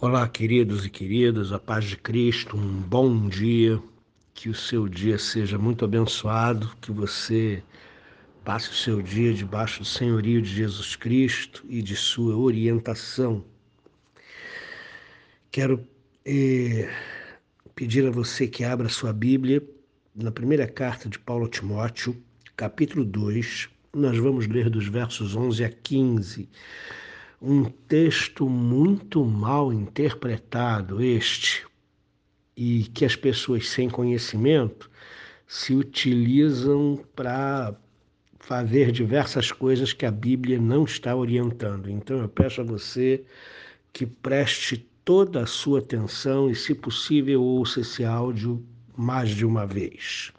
Olá, queridos e queridas, a paz de Cristo, um bom dia, que o seu dia seja muito abençoado, que você passe o seu dia debaixo do senhorio de Jesus Cristo e de sua orientação. Quero eh, pedir a você que abra sua Bíblia na primeira carta de Paulo a Timóteo, capítulo 2, nós vamos ler dos versos 11 a 15 um texto muito mal interpretado, este, e que as pessoas sem conhecimento se utilizam para fazer diversas coisas que a Bíblia não está orientando. Então eu peço a você que preste toda a sua atenção e, se possível, ouça esse áudio mais de uma vez.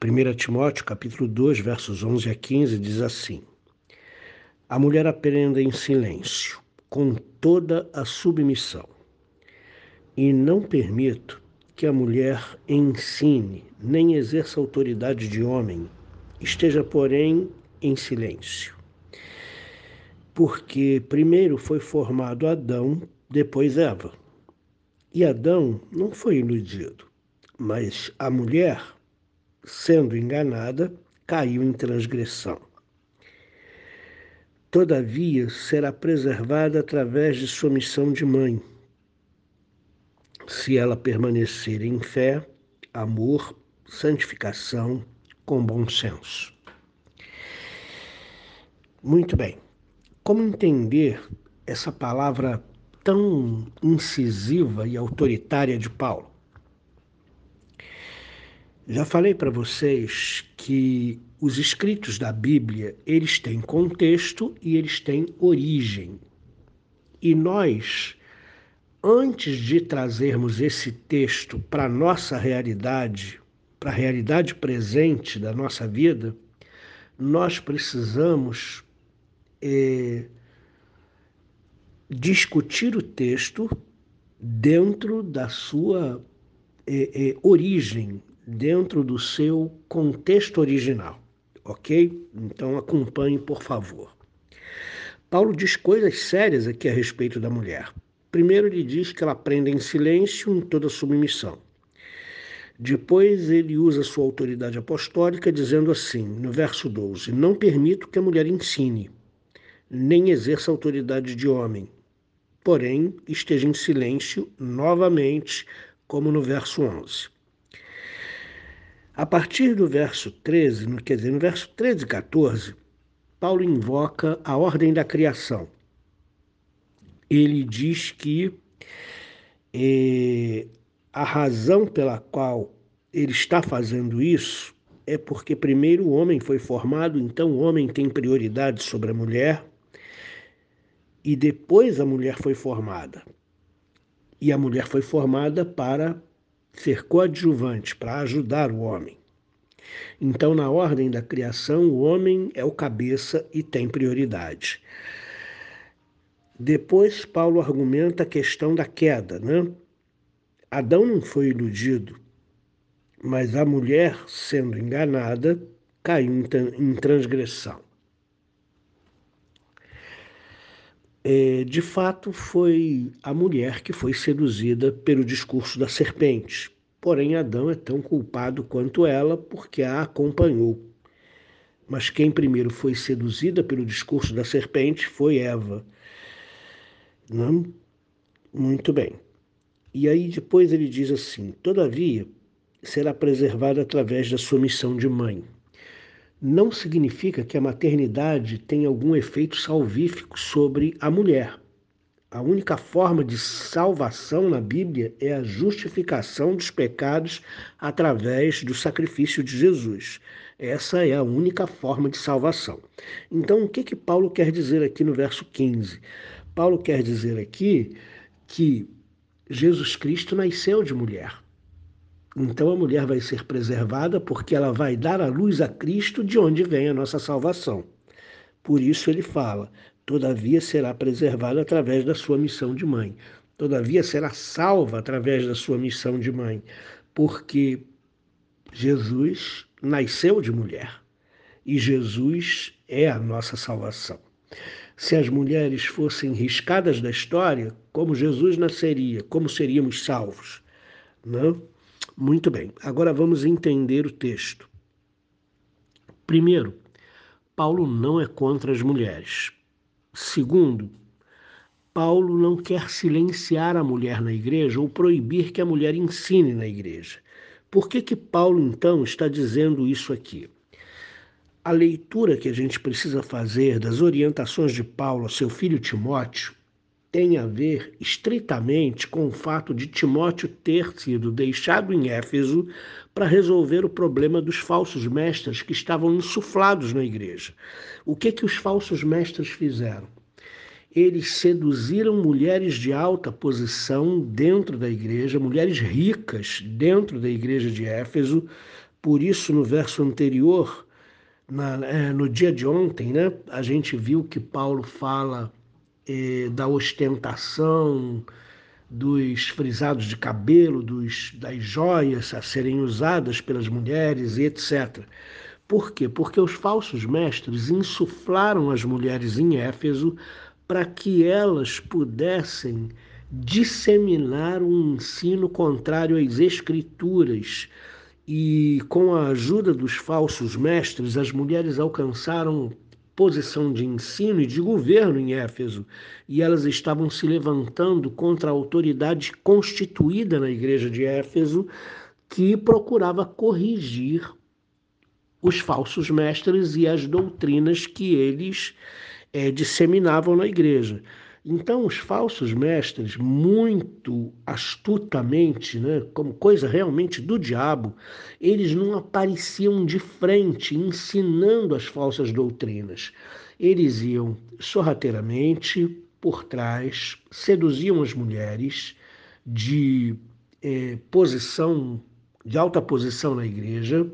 1 Timóteo capítulo 2, versos 11 a 15 diz assim: a mulher aprenda em silêncio, com toda a submissão. E não permito que a mulher ensine, nem exerça autoridade de homem, esteja, porém, em silêncio. Porque primeiro foi formado Adão, depois Eva. E Adão não foi iludido, mas a mulher, sendo enganada, caiu em transgressão todavia será preservada através de sua missão de mãe, se ela permanecer em fé, amor, santificação, com bom senso. Muito bem. Como entender essa palavra tão incisiva e autoritária de Paulo? Já falei para vocês que os escritos da Bíblia, eles têm contexto e eles têm origem. E nós, antes de trazermos esse texto para a nossa realidade, para a realidade presente da nossa vida, nós precisamos é, discutir o texto dentro da sua é, é, origem, dentro do seu contexto original, ok? Então acompanhe, por favor. Paulo diz coisas sérias aqui a respeito da mulher. Primeiro, ele diz que ela aprende em silêncio, em toda submissão. Depois, ele usa sua autoridade apostólica, dizendo assim, no verso 12: Não permito que a mulher ensine, nem exerça autoridade de homem, porém esteja em silêncio novamente, como no verso 11. A partir do verso 13, quer dizer, no verso 13 e 14, Paulo invoca a ordem da criação. Ele diz que eh, a razão pela qual ele está fazendo isso é porque primeiro o homem foi formado, então o homem tem prioridade sobre a mulher, e depois a mulher foi formada. E a mulher foi formada para ser coadjuvante para ajudar o homem. Então, na ordem da criação, o homem é o cabeça e tem prioridade. Depois, Paulo argumenta a questão da queda, né? Adão não foi iludido, mas a mulher, sendo enganada, caiu em transgressão. É, de fato, foi a mulher que foi seduzida pelo discurso da serpente. Porém, Adão é tão culpado quanto ela, porque a acompanhou. Mas quem primeiro foi seduzida pelo discurso da serpente foi Eva. Não? Muito bem. E aí depois ele diz assim: Todavia, será preservada através da sua missão de mãe não significa que a maternidade tenha algum efeito salvífico sobre a mulher. A única forma de salvação na Bíblia é a justificação dos pecados através do sacrifício de Jesus. Essa é a única forma de salvação. Então, o que que Paulo quer dizer aqui no verso 15? Paulo quer dizer aqui que Jesus Cristo nasceu de mulher. Então a mulher vai ser preservada porque ela vai dar a luz a Cristo, de onde vem a nossa salvação. Por isso ele fala: todavia será preservada através da sua missão de mãe. Todavia será salva através da sua missão de mãe, porque Jesus nasceu de mulher e Jesus é a nossa salvação. Se as mulheres fossem riscadas da história, como Jesus nasceria, como seríamos salvos? Não? Muito bem, agora vamos entender o texto. Primeiro, Paulo não é contra as mulheres. Segundo, Paulo não quer silenciar a mulher na igreja ou proibir que a mulher ensine na igreja. Por que, que Paulo, então, está dizendo isso aqui? A leitura que a gente precisa fazer das orientações de Paulo ao seu filho Timóteo tem a ver estritamente com o fato de Timóteo ter sido deixado em Éfeso para resolver o problema dos falsos mestres que estavam insuflados na igreja. O que que os falsos mestres fizeram? eles seduziram mulheres de alta posição dentro da igreja, mulheres ricas dentro da igreja de Éfeso. Por isso, no verso anterior, na, é, no dia de ontem, né, a gente viu que Paulo fala é, da ostentação, dos frisados de cabelo, dos, das joias a serem usadas pelas mulheres e etc. Por quê? Porque os falsos mestres insuflaram as mulheres em Éfeso para que elas pudessem disseminar um ensino contrário às Escrituras. E com a ajuda dos falsos mestres, as mulheres alcançaram posição de ensino e de governo em Éfeso, e elas estavam se levantando contra a autoridade constituída na igreja de Éfeso, que procurava corrigir os falsos mestres e as doutrinas que eles é, disseminavam na igreja. Então, os falsos mestres, muito astutamente, né, como coisa realmente do diabo, eles não apareciam de frente ensinando as falsas doutrinas. Eles iam sorrateiramente por trás, seduziam as mulheres de é, posição, de alta posição na igreja,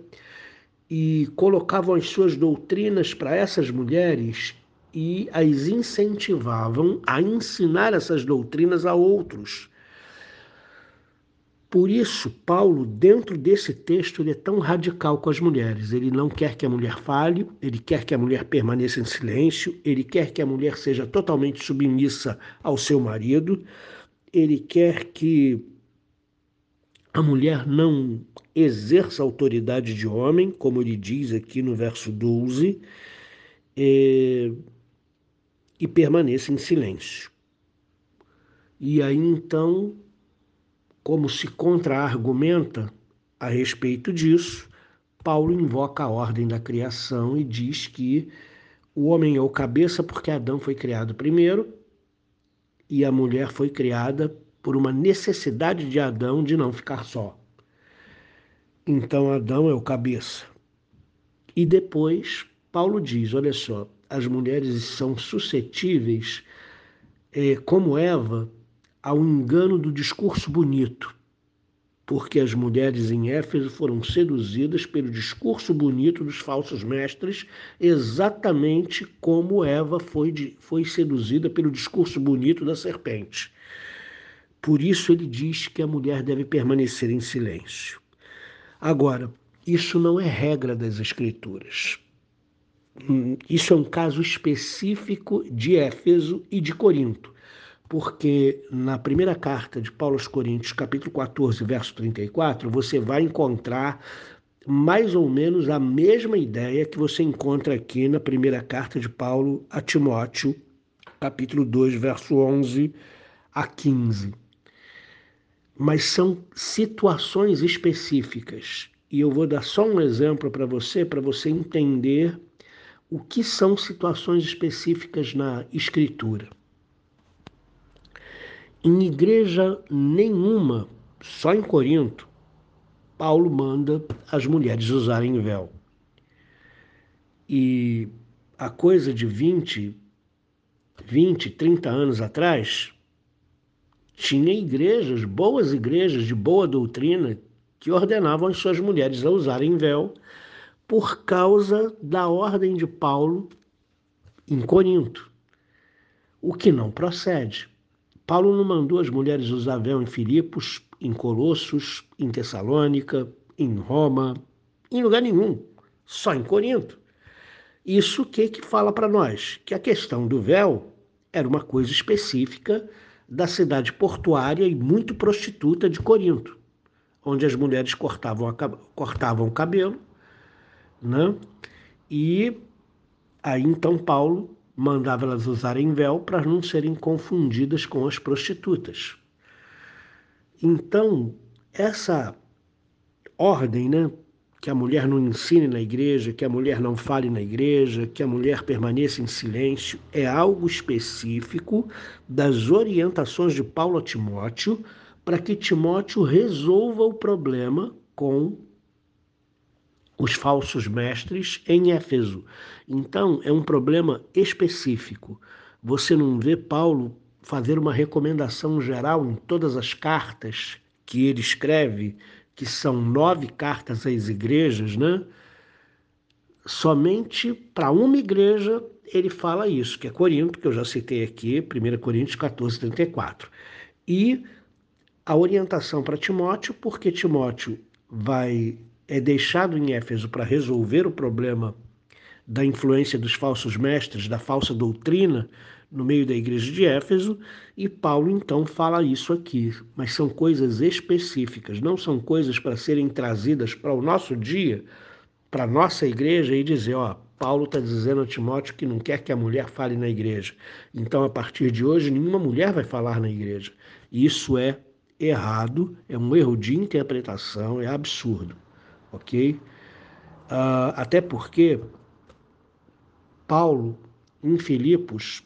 e colocavam as suas doutrinas para essas mulheres e as incentivavam a ensinar essas doutrinas a outros. Por isso, Paulo, dentro desse texto, ele é tão radical com as mulheres. Ele não quer que a mulher fale, ele quer que a mulher permaneça em silêncio, ele quer que a mulher seja totalmente submissa ao seu marido, ele quer que a mulher não exerça autoridade de homem, como ele diz aqui no verso 12. É e permaneça em silêncio. E aí então, como se contra-argumenta a respeito disso, Paulo invoca a ordem da criação e diz que o homem é o cabeça porque Adão foi criado primeiro e a mulher foi criada por uma necessidade de Adão de não ficar só. Então Adão é o cabeça. E depois Paulo diz: olha só, as mulheres são suscetíveis, é, como Eva, ao engano do discurso bonito, porque as mulheres em Éfeso foram seduzidas pelo discurso bonito dos falsos mestres, exatamente como Eva foi, de, foi seduzida pelo discurso bonito da serpente. Por isso ele diz que a mulher deve permanecer em silêncio. Agora, isso não é regra das Escrituras. Isso é um caso específico de Éfeso e de Corinto, porque na primeira carta de Paulo aos Coríntios, capítulo 14, verso 34, você vai encontrar mais ou menos a mesma ideia que você encontra aqui na primeira carta de Paulo a Timóteo, capítulo 2, verso 11 a 15. Mas são situações específicas. E eu vou dar só um exemplo para você, para você entender o que são situações específicas na Escritura. Em igreja nenhuma, só em Corinto, Paulo manda as mulheres usarem véu. E a coisa de 20, 20, 30 anos atrás, tinha igrejas, boas igrejas de boa doutrina, que ordenavam as suas mulheres a usarem véu por causa da ordem de Paulo em Corinto, o que não procede. Paulo não mandou as mulheres usar véu em Filipos, em Colossos, em Tessalônica, em Roma, em lugar nenhum, só em Corinto. Isso que que fala para nós? Que a questão do véu era uma coisa específica da cidade portuária e muito prostituta de Corinto, onde as mulheres cortavam, cortavam o cabelo, né? E aí então Paulo mandava elas usarem véu para não serem confundidas com as prostitutas. Então, essa ordem, né, que a mulher não ensine na igreja, que a mulher não fale na igreja, que a mulher permaneça em silêncio, é algo específico das orientações de Paulo a Timóteo para que Timóteo resolva o problema com os falsos mestres em Éfeso. Então, é um problema específico. Você não vê Paulo fazer uma recomendação geral em todas as cartas que ele escreve que são nove cartas às igrejas, né? Somente para uma igreja ele fala isso, que é Corinto, que eu já citei aqui, 1 Coríntios 14, 34. E a orientação para Timóteo, porque Timóteo vai é deixado em Éfeso para resolver o problema da influência dos falsos mestres, da falsa doutrina no meio da igreja de Éfeso, e Paulo então fala isso aqui. Mas são coisas específicas, não são coisas para serem trazidas para o nosso dia, para a nossa igreja e dizer: ó, Paulo está dizendo a Timóteo que não quer que a mulher fale na igreja. Então, a partir de hoje, nenhuma mulher vai falar na igreja. Isso é errado, é um erro de interpretação, é absurdo, ok? Uh, até porque Paulo, em Filipos,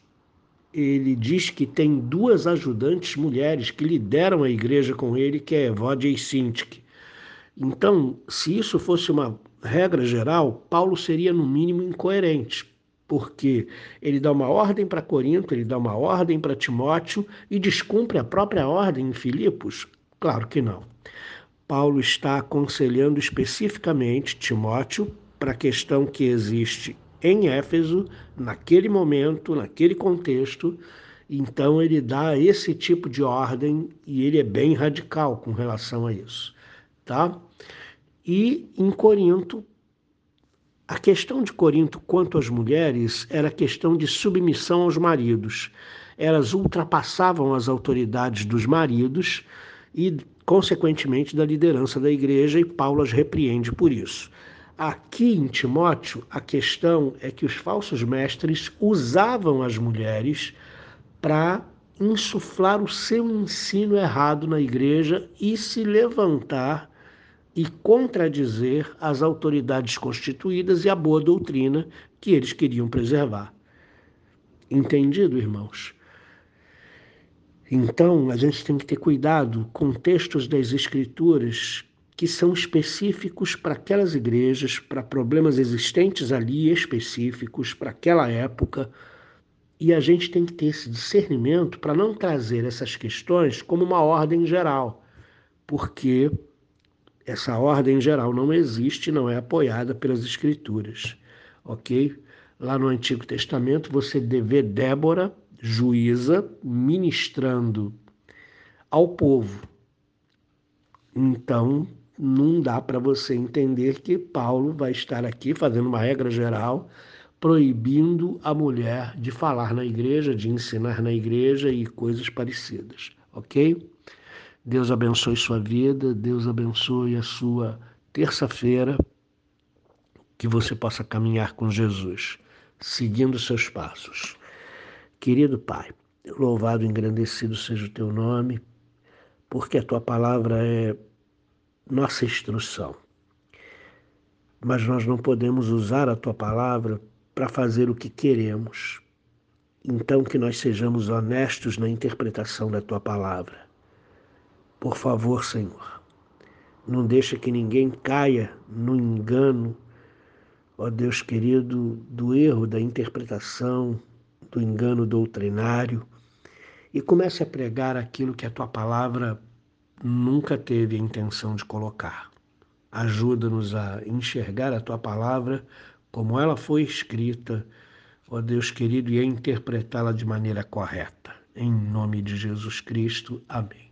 ele diz que tem duas ajudantes mulheres que lideram a igreja com ele, que é Evódia e Sintique. Então, se isso fosse uma regra geral, Paulo seria no mínimo incoerente, porque ele dá uma ordem para Corinto, ele dá uma ordem para Timóteo e descumpre a própria ordem em Filipos? Claro que não. Paulo está aconselhando especificamente Timóteo para a questão que existe em Éfeso, naquele momento, naquele contexto. Então ele dá esse tipo de ordem e ele é bem radical com relação a isso, tá? E em Corinto, a questão de Corinto quanto às mulheres era questão de submissão aos maridos. Elas ultrapassavam as autoridades dos maridos e, consequentemente, da liderança da igreja, e Paulo as repreende por isso. Aqui em Timóteo, a questão é que os falsos mestres usavam as mulheres para insuflar o seu ensino errado na igreja e se levantar e contradizer as autoridades constituídas e a boa doutrina que eles queriam preservar. Entendido, irmãos? Então, a gente tem que ter cuidado com textos das Escrituras que são específicos para aquelas igrejas, para problemas existentes ali específicos, para aquela época. E a gente tem que ter esse discernimento para não trazer essas questões como uma ordem geral, porque essa ordem geral não existe, não é apoiada pelas Escrituras, ok? Lá no Antigo Testamento você vê Débora, juíza, ministrando ao povo. Então, não dá para você entender que Paulo vai estar aqui fazendo uma regra geral proibindo a mulher de falar na igreja, de ensinar na igreja e coisas parecidas, ok? Deus abençoe sua vida, Deus abençoe a sua terça-feira, que você possa caminhar com Jesus, seguindo seus passos. Querido Pai, louvado e engrandecido seja o teu nome, porque a tua palavra é nossa instrução. Mas nós não podemos usar a tua palavra para fazer o que queremos. Então, que nós sejamos honestos na interpretação da tua palavra. Por favor, Senhor, não deixa que ninguém caia no engano, ó Deus querido, do erro da interpretação, do engano doutrinário, e comece a pregar aquilo que a tua palavra nunca teve a intenção de colocar. Ajuda-nos a enxergar a tua palavra como ela foi escrita, ó Deus querido, e a interpretá-la de maneira correta. Em nome de Jesus Cristo. Amém.